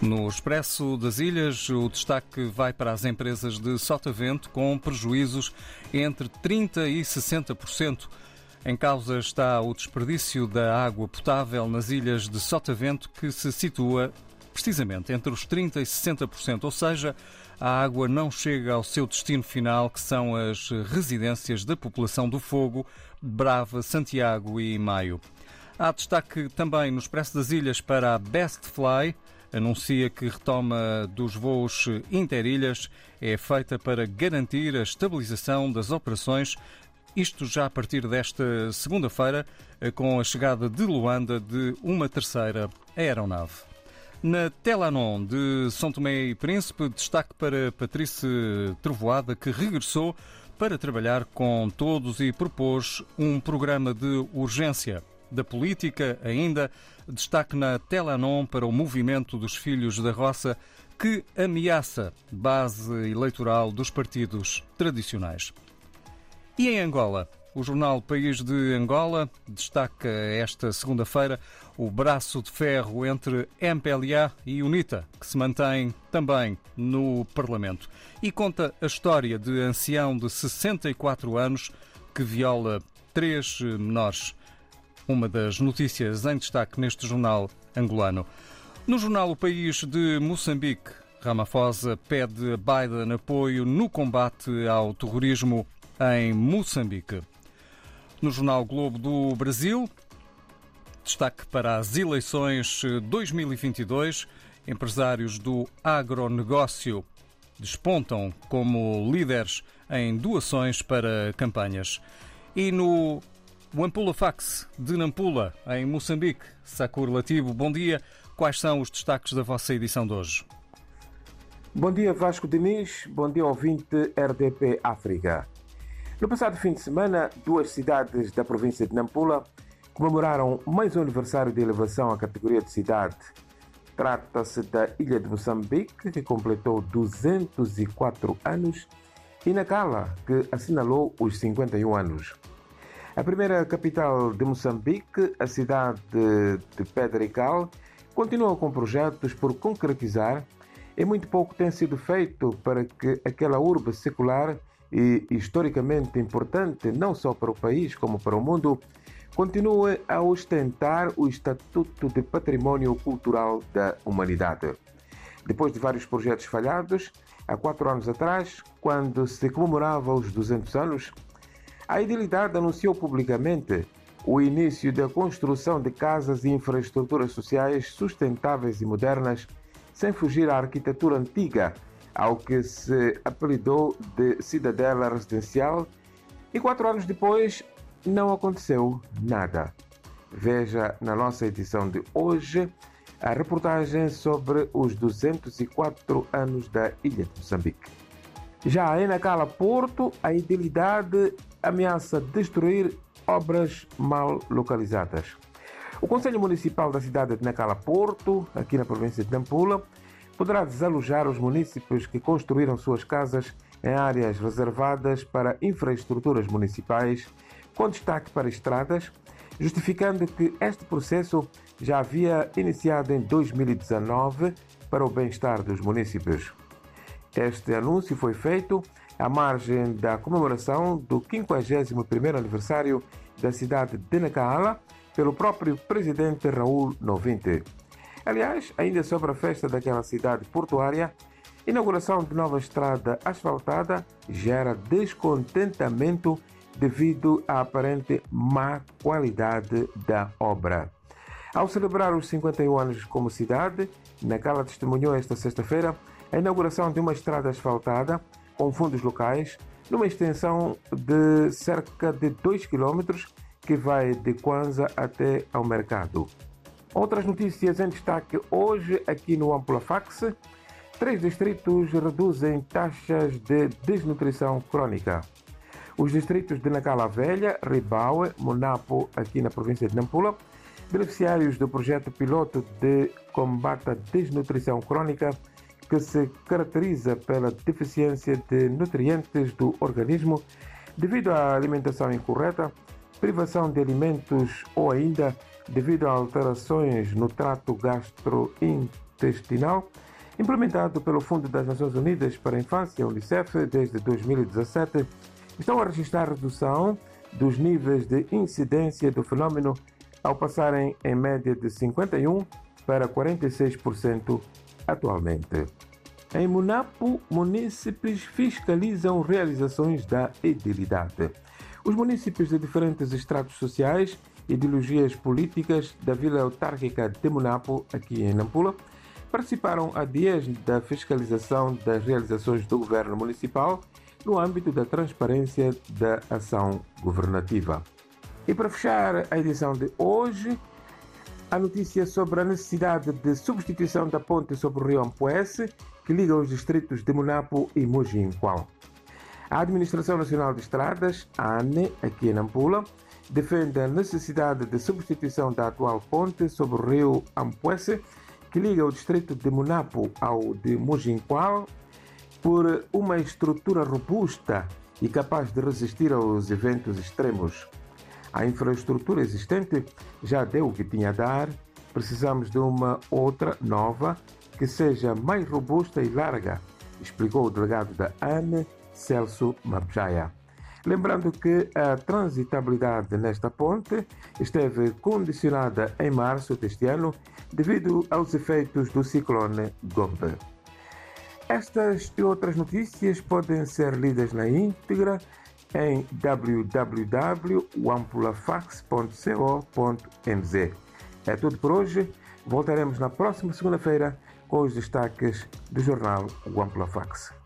No Expresso das Ilhas, o destaque vai para as empresas de Sotavento com prejuízos entre 30% e 60%. Em causa está o desperdício da água potável nas ilhas de Sotavento, que se situa precisamente entre os 30% e 60%, ou seja, a água não chega ao seu destino final, que são as residências da população do Fogo, Brava, Santiago e Maio. Há destaque também no Expresso das Ilhas para a Best Fly, anuncia que retoma dos voos interilhas é feita para garantir a estabilização das operações, isto já a partir desta segunda-feira, com a chegada de Luanda de uma terceira aeronave. Na Telanon de São Tomé e Príncipe, destaque para Patrícia Trovoada, que regressou para trabalhar com todos e propôs um programa de urgência da política, ainda destaque na Telanon para o movimento dos Filhos da Roça, que ameaça base eleitoral dos partidos tradicionais. E em Angola? O jornal País de Angola destaca esta segunda-feira o braço de ferro entre MPLA e UNITA, que se mantém também no Parlamento. E conta a história de ancião de 64 anos que viola três menores uma das notícias em destaque neste jornal angolano. No jornal O País de Moçambique, Ramaphosa pede a Biden apoio no combate ao terrorismo em Moçambique. No jornal Globo do Brasil, destaque para as eleições 2022, empresários do agronegócio despontam como líderes em doações para campanhas. E no o Ampula Fax de Nampula, em Moçambique. Sakur Lativo, bom dia. Quais são os destaques da vossa edição de hoje? Bom dia, Vasco Diniz. Bom dia, ouvinte RDP África. No passado fim de semana, duas cidades da província de Nampula comemoraram mais um aniversário de elevação à categoria de cidade. Trata-se da ilha de Moçambique, que completou 204 anos, e Nacala, que assinalou os 51 anos. A primeira capital de Moçambique, a cidade de Pedregal, continua com projetos por concretizar e muito pouco tem sido feito para que aquela urbe secular e historicamente importante não só para o país como para o mundo continue a ostentar o estatuto de património cultural da humanidade. Depois de vários projetos falhados, há quatro anos atrás, quando se comemorava os 200 anos, a Idilidade anunciou publicamente o início da construção de casas e infraestruturas sociais sustentáveis e modernas, sem fugir à arquitetura antiga, ao que se apelidou de cidadela residencial, e quatro anos depois não aconteceu nada. Veja na nossa edição de hoje a reportagem sobre os 204 anos da Ilha de Moçambique. Já em Nacala Porto, a idilidade ameaça destruir obras mal localizadas. O Conselho Municipal da cidade de Nacala Porto, aqui na província de Nampula, poderá desalojar os municípios que construíram suas casas em áreas reservadas para infraestruturas municipais, com destaque para estradas, justificando que este processo já havia iniciado em 2019 para o bem-estar dos municípios. Este anúncio foi feito à margem da comemoração do 51º aniversário da cidade de Nacala pelo próprio presidente Raul Novinte. Aliás, ainda sobre a festa daquela cidade portuária, inauguração de nova estrada asfaltada gera descontentamento devido à aparente má qualidade da obra. Ao celebrar os 51 anos como cidade, Nacala testemunhou esta sexta-feira a inauguração de uma estrada asfaltada com fundos locais, numa extensão de cerca de 2 km que vai de Kwanza até ao mercado. Outras notícias em destaque hoje aqui no Ampulafax. Três distritos reduzem taxas de desnutrição crônica. Os distritos de Nacala Velha, Ribaue, Monapo, aqui na província de Nampula, beneficiários do projeto piloto de combate à desnutrição crônica, que se caracteriza pela deficiência de nutrientes do organismo devido à alimentação incorreta, privação de alimentos ou ainda devido a alterações no trato gastrointestinal implementado pelo Fundo das Nações Unidas para a Infância, Unicef, desde 2017, estão a registrar redução dos níveis de incidência do fenômeno ao passarem em média de 51% para 46% atualmente. Em Munapo, munícipes fiscalizam realizações da edilidade. Os munícipes de diferentes estratos sociais ideologias políticas da Vila Autárquica de Munapo, aqui em Nampula, participaram há dias da fiscalização das realizações do governo municipal no âmbito da transparência da ação governativa. E para fechar a edição de hoje, a notícia sobre a necessidade de substituição da ponte sobre o rio Ampoese, que liga os distritos de Munapo e Mojinqual. A Administração Nacional de Estradas, ANE, aqui em Nampula, defende a necessidade de substituição da atual ponte sobre o rio Ampoese, que liga o distrito de Munapo ao de Mojinqual, por uma estrutura robusta e capaz de resistir aos eventos extremos. A infraestrutura existente já deu o que tinha a dar, precisamos de uma outra nova que seja mais robusta e larga, explicou o delegado da ANE, Celso Mabjaya. Lembrando que a transitabilidade nesta ponte esteve condicionada em março deste ano devido aos efeitos do ciclone Gombe. Estas e outras notícias podem ser lidas na íntegra em www.ampulafax.co.mz. É tudo por hoje. Voltaremos na próxima segunda-feira com os destaques do jornal Ampula Fax.